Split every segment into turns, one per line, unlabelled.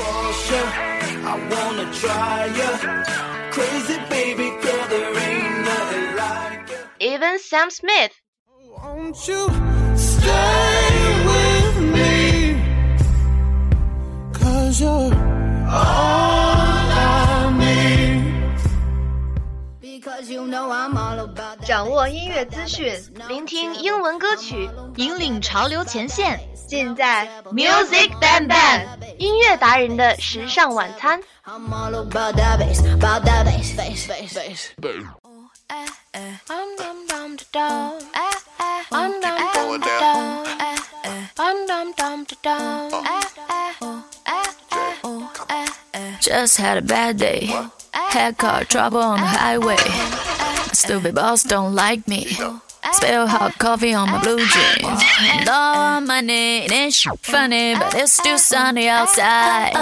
I
wanna try ya. Crazy baby girl, there ain't nothing like ya.
even Sam Smith.
Won't you stay with me? Cause you're all I need.
Because you know I'm all about that.
掌握音乐资讯，聆听英文歌曲，
引领潮流前线。
尽在 Music Bang Bang 音乐达人的时尚晚餐。
I'm all about that bass, about that bass, bass, bass, bass. I'm dum dum da dum. I'm dum dum da dum. I'm dum dum da dum.
Just had a bad day. Had car trouble on the highway. My stupid boss don't like me. Spill hot coffee on my blue jeans. And all my money it ain't sh- funny, but it's still sunny outside.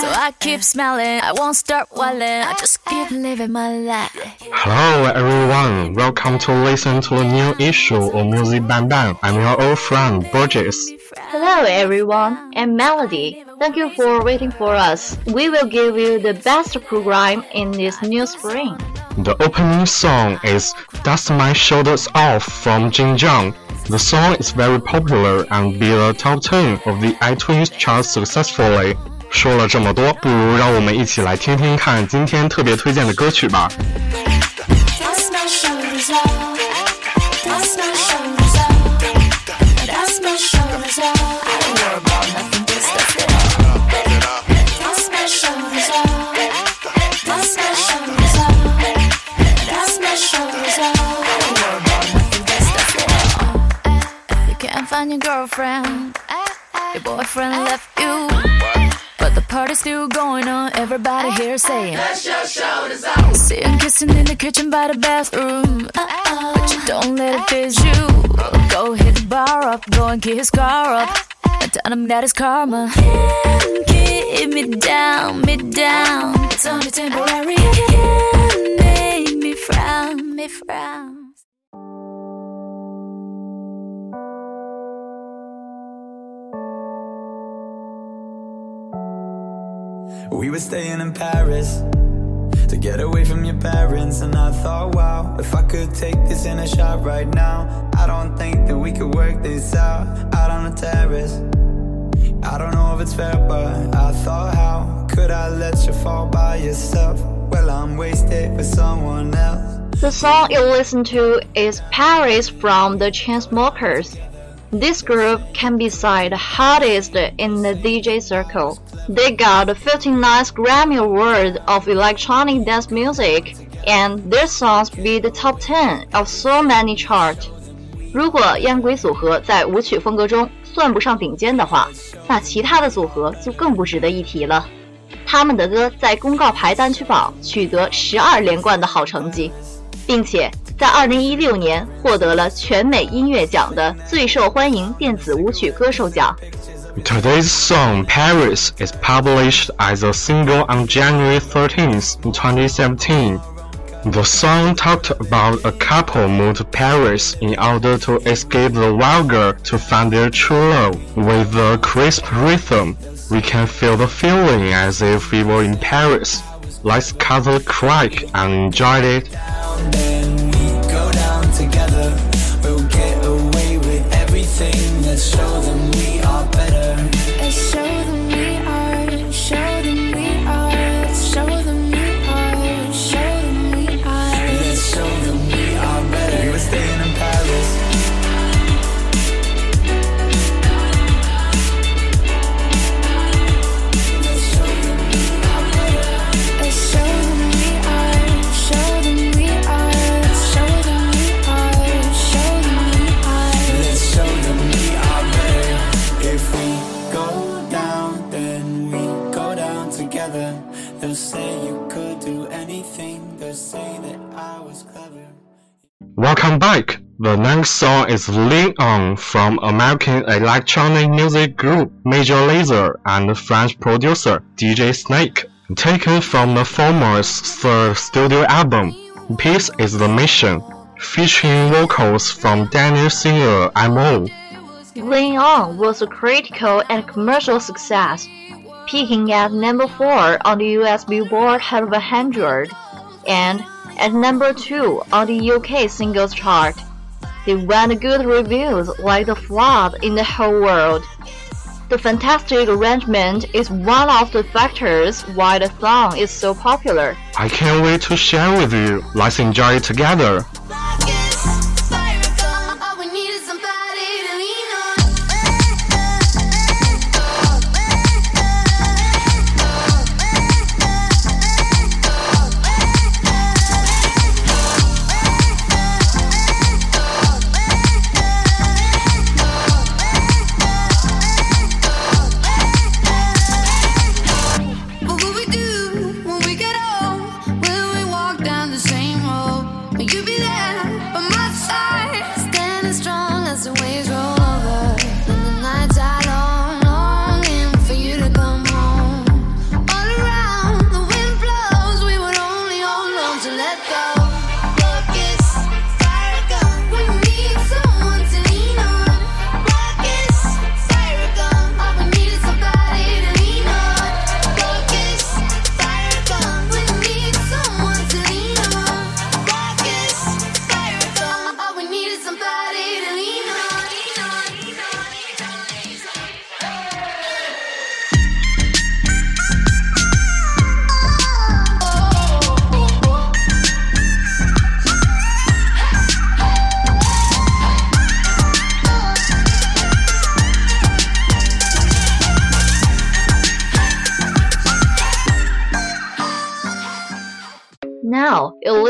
So I keep smiling. I won't start whiling. I just keep living my life.
Hello everyone, welcome to listen to a new issue of Music Bang Bang. I'm your old friend Burgess.
Hello everyone, I'm Melody. Thank you for waiting for us. We will give you the best program in this new spring.
The opening song is "Dust My Shoulders Off" from Jane Zhang. The song is very popular and beat the top ten of the iTunes chart successfully. 说了这么多，不如让我们一起来听听看今天特别推荐的歌曲吧。
Find your girlfriend. Your boyfriend left you. But the party's still going on. Everybody here saying, that's your show. See him kissing in the kitchen by the bathroom. But you don't let it phase you. Go hit the bar up, go and get his car up. And tell him that it's karma. Keep me down, me down. It's only temporary. Can't make me frown, me frown.
We were staying in Paris to get away from your parents. And I thought, wow, if I could take this in a shot right now, I don't think that we could work this out out on the terrace. I don't know if it's fair, but I thought, how could I let you fall by yourself? Well, I'm wasted with someone else.
The song you listen to is Paris from the Chainsmokers. This group can be said the hottest in the DJ circle. They got 59 Grammy Awards of electronic dance music, and their songs beat the top 10 of so many charts. 如果烟鬼组合在舞曲风格中算不上顶尖的话，那其他的组合就更不值得一提了。他们的歌在公告牌单曲榜取得十二连冠的好成绩，并且 在2016年获得了全美音乐奖的最受欢迎电子舞曲歌手奖。
Today's song Paris is published as a single on January 13th, 2017. The song talked about a couple moved to Paris in order to escape the wild girl to find their true love. With the crisp rhythm, we can feel the feeling as if we were in Paris. Let's cut the crack and enjoy it.
Show them we are better.
Welcome back. The next song is Lean On from American electronic music group Major Lazer and French producer DJ Snake. Taken from the former's third studio album, Peace is the Mission, featuring vocals from Danish Singer MO.
Lean On was a critical and commercial success, peaking at number 4 on the US Billboard Hot 100 and at number 2 on the UK singles chart. They won good reviews like the flood in the whole world. The fantastic arrangement is one of the factors why the song is so popular.
I can't wait to share with you. Let's enjoy it together.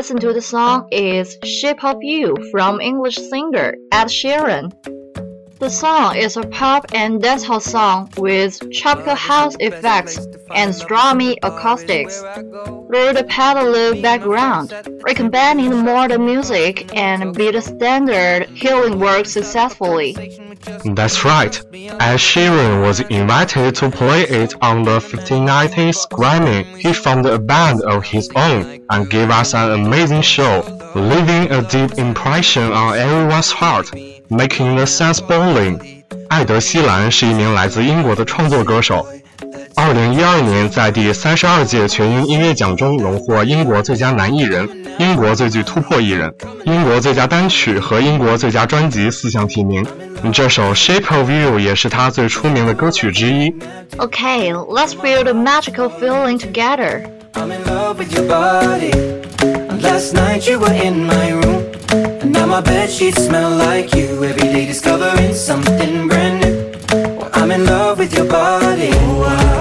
Listen to the song is Shape of You from English singer Ed Sheeran. The song is a pop and dancehall song with tropical house effects and strummy acoustics. Through the pedal background, recombining the modern music and beat the standard healing work successfully.
That's right. Ed Sheeran was invited to play it on the 1590s Grammy. He formed a band of his own and gave us an amazing show, leaving a deep impression on everyone's heart, making the sense bowling. 艾德·希兰是一名来自英国的创作歌手。二零一二年，在第三十二届全英音乐奖中荣获英国最佳男艺人、英国最具突破艺人、英国最佳单曲和英国最佳专辑四项提名。这首《Shape of You》也是他最出名的歌曲之一。
Okay, let's feel the magical feeling together.
I'm in love with your body. And last night you were in my room. Now my bed sheets smell like you. Every day discovering something brand new. Well, I'm in love with your body. Oh,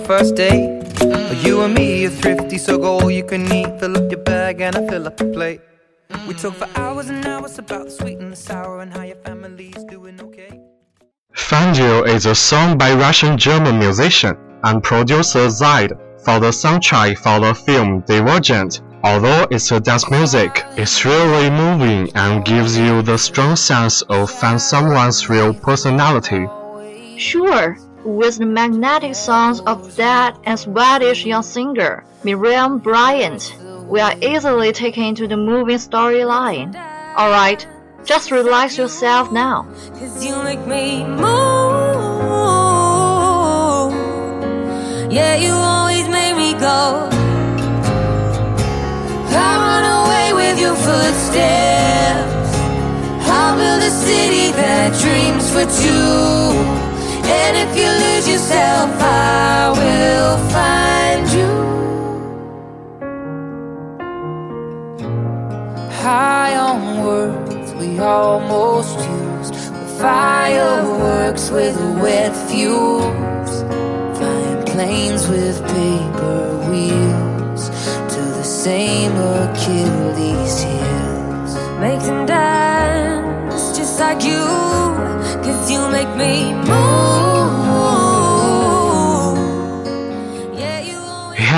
first date. You and me are thrifty, so go all you can eat. Fill up your bag and I fill up the plate. We talk for hours and hours about the sweet and the sour and how your family's doing okay.
Find You is a song by Russian-German musician and producer Zedd for the soundtrack for the film Divergent. Although it's a dance music, it's really moving and gives you the strong sense of find someone's real personality.
Sure, with the magnetic songs of that and Swedish young singer Miriam Bryant, we are easily taken into the moving storyline. Alright, just relax yourself now.
Cause you make me move. Yeah, you always make me go. I run away with your footsteps. I'll build a city that dreams for two. And if you lose yourself, I will find you. High on words we almost used. Fireworks with wet fuels, Flying planes with paper wheels to the same Achilles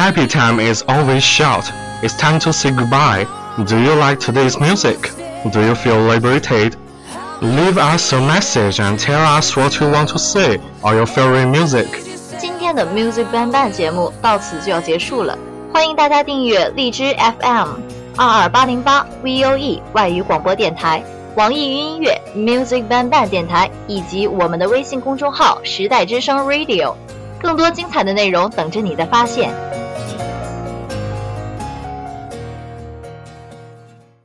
happy time is always short. It's time to say goodbye. Do you like today's music? Do you feel liberated? Leave us a message and tell us what you want to say or your favorite music.
今天的 Music Bang Bang 节目到此就要结束了，欢迎大家订阅荔枝 FM 二二八零八 VOE 外语广播电台、网易云音乐 Music Bang Bang 电台以及我们的微信公众号时代之声 Radio，更多精彩的内容等着你的发现。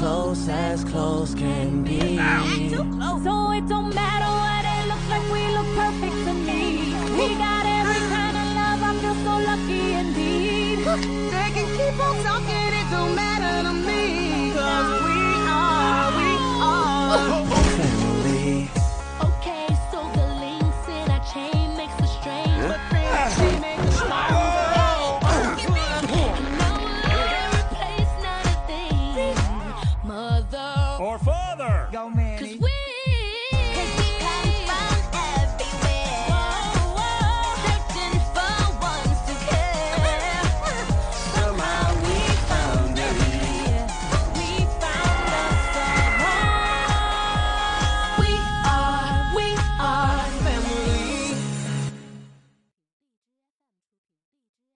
close as close can be. So it don't matter what or father. Go, Manny.